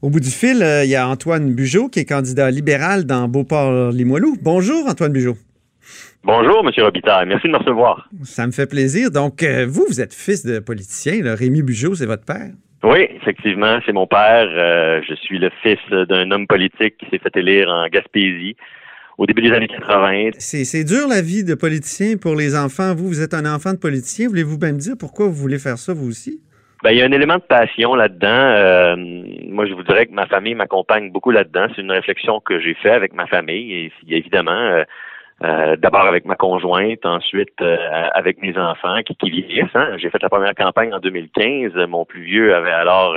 Au bout du fil, euh, il y a Antoine Bugeaud qui est candidat libéral dans Beauport-Limoilou. Bonjour Antoine Bugeaud. Bonjour, M. Robitaille. Merci de me recevoir. Ça me fait plaisir. Donc, euh, vous, vous êtes fils de politicien. Là. Rémi Bugeaud, c'est votre père? Oui, effectivement, c'est mon père. Euh, je suis le fils d'un homme politique qui s'est fait élire en Gaspésie au début des années 80. C'est dur la vie de politicien pour les enfants. Vous, vous êtes un enfant de politicien. Voulez-vous même dire pourquoi vous voulez faire ça, vous aussi? Ben, il y a un élément de passion là-dedans. Euh, moi, je vous dirais que ma famille m'accompagne beaucoup là-dedans. C'est une réflexion que j'ai faite avec ma famille. Et évidemment, euh, d'abord avec ma conjointe, ensuite euh, avec mes enfants qui, qui vieillissent. Hein. J'ai fait la première campagne en 2015. Mon plus vieux avait alors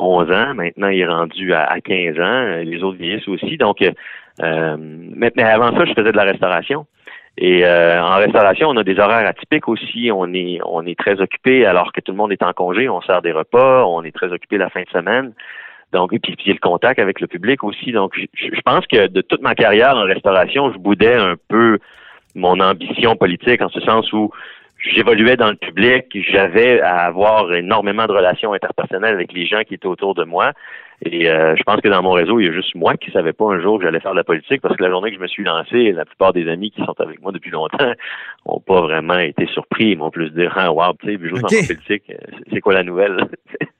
11 euh, ans. Maintenant, il est rendu à, 15 ans. Les autres vieillissent aussi. Donc, mais, mais, avant ça, je faisais de la restauration. Et en restauration, on a des horaires atypiques aussi. On est on est très occupé alors que tout le monde est en congé. On sert des repas. On est très occupé la fin de semaine. Donc, et puis, puis le contact avec le public aussi. Donc, je, pense que de toute ma carrière en restauration, je boudais un peu mon ambition politique en ce sens où j'évoluais dans le public, j'avais à avoir énormément de relations interpersonnelles avec les gens qui étaient autour de moi. Et euh, je pense que dans mon réseau, il y a juste moi qui savais pas un jour que j'allais faire de la politique parce que la journée que je me suis lancé, la plupart des amis qui sont avec moi depuis longtemps ont pas vraiment été surpris. Ils m'ont plus dit Ah wow, tu sais, okay. dans la politique, c'est quoi la nouvelle?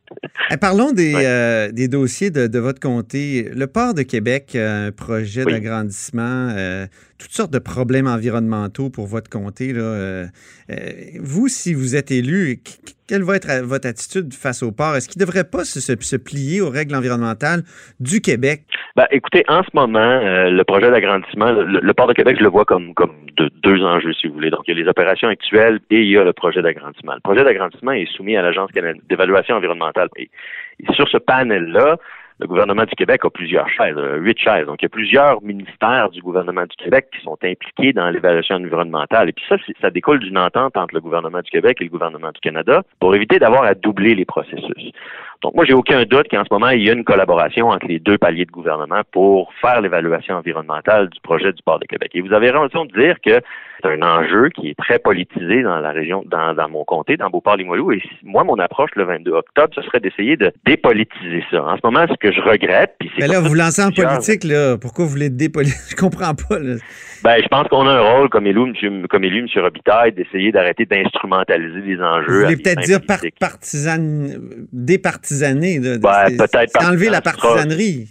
Eh, parlons des, euh, des dossiers de, de, votre comté. Le port de Québec, euh, un projet d'agrandissement, euh, toutes sortes de problèmes environnementaux pour votre comté. Là. vous, si vous êtes élu, quelle va être votre attitude face au port? Est-ce qu'il ne devrait pas se, se, plier aux règles environnementales du Québec? Ben, écoutez, en ce moment, le projet d'agrandissement, le, port de Québec, je le vois comme, comme de, deux enjeux, si vous voulez. Donc, il y a les opérations actuelles et il y a le projet d'agrandissement. Le projet d'agrandissement est soumis à l'Agence d'évaluation environnementale. Et sur ce panel-là, le gouvernement du Québec a plusieurs chaises, euh, huit chaises. Donc, il y a plusieurs ministères du gouvernement du Québec qui sont impliqués dans l'évaluation environnementale. Et puis ça, ça découle d'une entente entre le gouvernement du Québec et le gouvernement du Canada pour éviter d'avoir à doubler les processus. Donc, moi, j'ai aucun doute qu'en ce moment, il y a une collaboration entre les deux paliers de gouvernement pour faire l'évaluation environnementale du projet du port de Québec. Et vous avez raison de dire que c'est un enjeu qui est très politisé dans la région, dans, dans mon comté, dans Beauport-Limoilou. Et moi, mon approche le 22 octobre, ce serait d'essayer de dépolitiser ça. En ce moment, ce que je regrette, puis c'est. Mais là, vous lancez en politique, là. Pourquoi vous voulez dépolitiser? Je comprends pas, là. Ben, je pense qu'on a un rôle comme élu, M. comme élu, M. Robitaille, d'essayer d'arrêter d'instrumentaliser les enjeux. Vous voulez peut-être dire par partisan, départisaner, de, ben, peut-être enlever la partisanerie.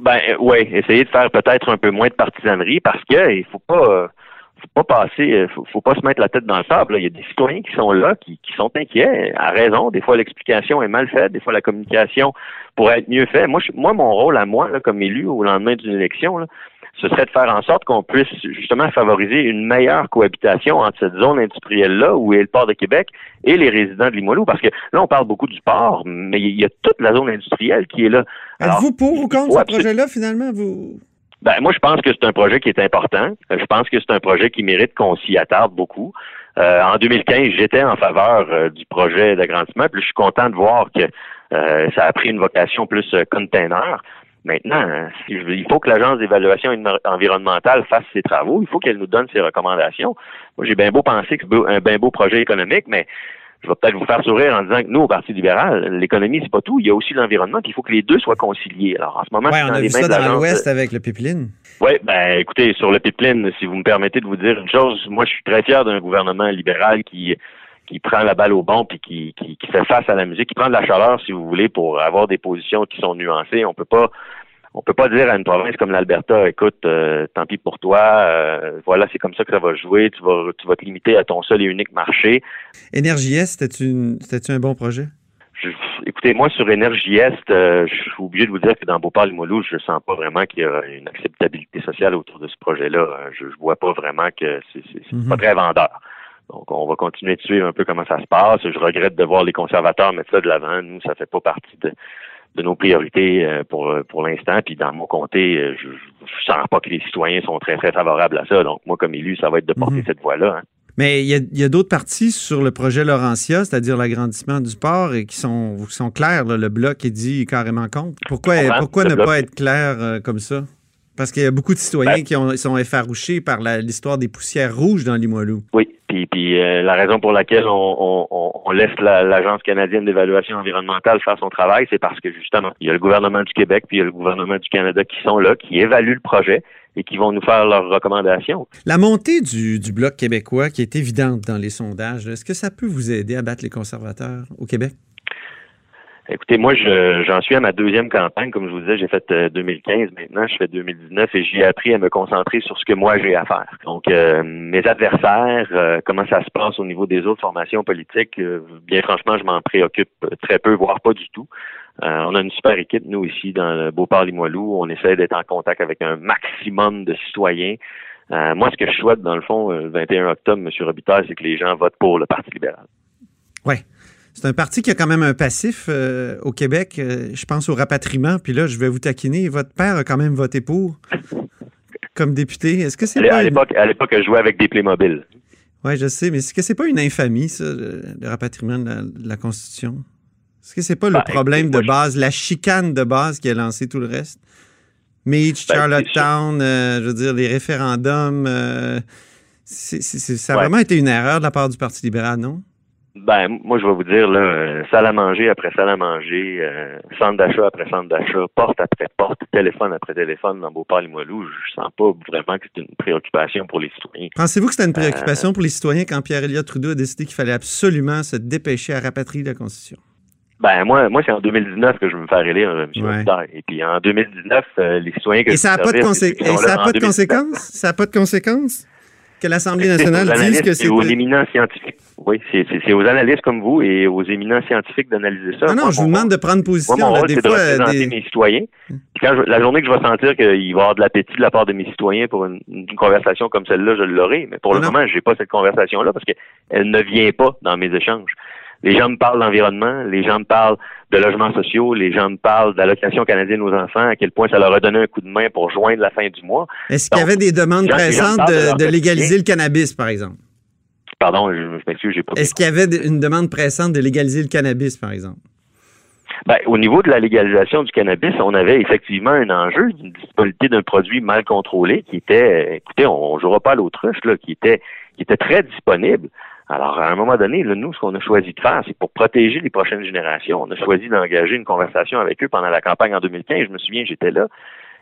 Ben, oui, essayer de faire peut-être un peu moins de partisanerie parce que il faut pas, faut pas passer, faut, faut pas se mettre la tête dans le sable. Il y a des citoyens qui sont là, qui, qui sont inquiets, à raison. Des fois, l'explication est mal faite, des fois, la communication pourrait être mieux faite. Moi, moi, mon rôle à moi, là, comme élu au lendemain d'une élection, là, ce serait de faire en sorte qu'on puisse justement favoriser une meilleure cohabitation entre cette zone industrielle-là, où est le port de Québec, et les résidents de Limoilou. Parce que là, on parle beaucoup du port, mais il y a toute la zone industrielle qui est là. Êtes-vous pour ou contre ce projet-là, finalement? Vous... Ben, moi, je pense que c'est un projet qui est important. Je pense que c'est un projet qui mérite qu'on s'y attarde beaucoup. Euh, en 2015, j'étais en faveur euh, du projet d'agrandissement, puis je suis content de voir que euh, ça a pris une vocation plus container. Maintenant, hein, il faut que l'Agence d'évaluation environnementale fasse ses travaux. Il faut qu'elle nous donne ses recommandations. Moi, j'ai bien beau penser que c'est un bien beau projet économique, mais je vais peut-être vous faire sourire en disant que nous, au Parti libéral, l'économie, c'est pas tout. Il y a aussi l'environnement, puis il faut que les deux soient conciliés. Alors, en ce moment, ouais, on a vu ça dans l'Ouest avec le pipeline. Oui, ben écoutez, sur le pipeline, si vous me permettez de vous dire une chose, moi, je suis très fier d'un gouvernement libéral qui qui prend la balle au bon puis qui, qui, qui, fait face à la musique, qui prend de la chaleur, si vous voulez, pour avoir des positions qui sont nuancées. On peut pas on peut pas dire à une province comme l'Alberta, écoute, euh, tant pis pour toi, euh, voilà, c'est comme ça que ça va jouer, tu vas, tu vas te limiter à ton seul et unique marché. Énergie c'était-tu un bon projet? écoutez, moi, sur Énergie Est, euh, je suis obligé de vous dire que dans Beauport-Limoilou, je sens pas vraiment qu'il y a une acceptabilité sociale autour de ce projet-là. Je, je vois pas vraiment que c'est mm-hmm. pas très vendeur. Donc, on va continuer de suivre un peu comment ça se passe. Je regrette de voir les conservateurs mettre ça de l'avant. Nous, ça fait pas partie de, de nos priorités euh, pour pour l'instant. Puis dans mon comté, je, je sens pas que les citoyens sont très très favorables à ça. Donc moi, comme élu, ça va être de porter mhm. cette voie-là. Hein. Mais il y a, d'autres parties sur le projet Laurentia, c'est-à-dire l'agrandissement du port, et qui sont, qui sont clairs. le bloc est dit carrément contre. Pourquoi, pourquoi ne pas être clair comme ça? Parce qu'il y a beaucoup de citoyens ben qui ont, sont effarouchés par l'histoire des poussières rouges dans Limoilou. Oui, puis, euh, la raison pour laquelle on, laisse l'Agence canadienne d'évaluation environnementale faire son travail, c'est parce que justement, il y a le gouvernement du Québec puis il y a le gouvernement du Canada qui sont là, qui évaluent le projet et qui vont nous faire leurs recommandations. La montée du Bloc québécois, qui est évidente dans les sondages, est-ce que ça peut vous aider à battre les conservateurs au Québec? Écoutez, moi, j'en suis à ma deuxième campagne. Comme je vous disais, j'ai fait 2015. Euh, Maintenant, je fais 2019 et j'ai appris à me concentrer sur ce que moi j'ai à faire. Donc, euh, mes adversaires, euh, comment ça se passe au niveau des autres formations politiques, bien franchement, je m'en préoccupe très peu, voire pas du tout. on a une super équipe, nous, ici, dans le Beauport-Limoilou. On essaie d'être en contact avec un maximum de citoyens. moi, ce que je souhaite, dans le fond, le 21 octobre, M. Robitaille, c'est que les gens votent pour le Parti libéral. Ouais. C'est un parti qui a quand même un passif euh, au Québec. Euh, je pense au rapatriement. Puis là, je vais vous taquiner. Votre père a quand même voté pour comme député. Est-ce que c'est pas à l'époque, à l'époque, je jouais avec des Playmobil. Oui, je sais, mais est-ce que c'est pas une infamie, ça, le, rapatriement de la, Constitution? Est-ce que c'est pas le ben, problème de base, la chicane de base qui a lancé tout le reste? Meach, ben, Charlottetown, euh, je veux dire, les référendums, ça a vraiment été une erreur de la part du Parti libéral, non? Ben, moi, je vais vous dire, là, euh, salle à manger après salle à manger, euh, centre d'achat après centre d'achat, porte après porte, téléphone après téléphone dans Beauport-Limoilou, je sens pas vraiment que c'est une préoccupation pour les citoyens. Pensez-vous que c'était une préoccupation euh, pour les citoyens quand Pierre-Éliott Trudeau a décidé qu'il fallait absolument se dépêcher à rapatrier la Constitution? Ben moi, moi c'est en 2019 que je veux me faire élire, M. Ouais. Et puis en 2019, les citoyens que Et ça n'a pas, de, pas de conséquences? Ça n'a pas de conséquences? Que l'Assemblée nationale dise que c'est... aux éminents scientifiques. Oui, c'est aux analystes comme vous et aux éminents scientifiques d'analyser ça. Non, non, je vous demande de prendre position. Moi, mon rôle, c'est de représenter mes citoyens. Puis quand la journée que je vais sentir qu'il va y avoir de l'appétit de la part de mes citoyens pour une, conversation comme celle-là, je l'aurai. Mais pour le moment, j'ai pas cette conversation-là parce qu'elle ne vient pas dans mes échanges. Les gens me parlent d'environnement, les gens me parlent de logements sociaux, les gens me parlent d'allocation canadienne aux enfants, à quel point ça leur a donné un coup de main pour joindre la fin du mois. Est-ce qu'il y avait des demandes pressantes de, légaliser le cannabis, par exemple? Pardon, je, m'excuse, j'ai pas. Est-ce qu'il y avait une demande pressante de légaliser le cannabis, par exemple? Ben, au niveau de la légalisation du cannabis, on avait effectivement un enjeu d'une disponibilité d'un produit mal contrôlé qui était, écoutez, on, ne jouera pas à l'autruche, là, qui était, qui était très disponible. Alors, à un moment donné, nous, ce qu'on a choisi de faire, c'est pour protéger les prochaines générations. On a choisi d'engager une conversation avec eux pendant la campagne en 2015. Je me souviens, j'étais là.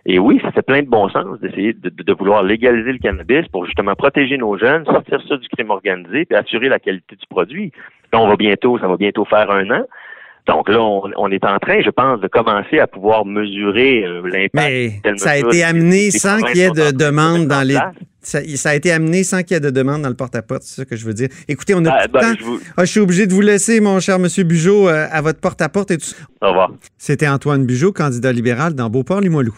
Et oui, ça fait plein de bon sens d'essayer de, vouloir légaliser le cannabis pour justement protéger nos jeunes, sortir ça du crime organisé, puis assurer la qualité du produit. Là, on va bientôt, ça va bientôt faire un an. Donc là, on, est en train, je pense, de commencer à pouvoir mesurer euh, l'impact. Mais ça a été amené sans qu'il y ait de demande dans les. Ça, a été amené sans qu'il y ait de demande dans le porte-à-porte, c'est ça que je veux dire. Écoutez, on a ah, ben, Je, ah, je, suis obligé de vous laisser, mon cher Monsieur Bugeaud, euh, à votre porte-à-porte. et tout. Au revoir. C'était Antoine Bugeaud, candidat libéral dans Beauport-Limoilou.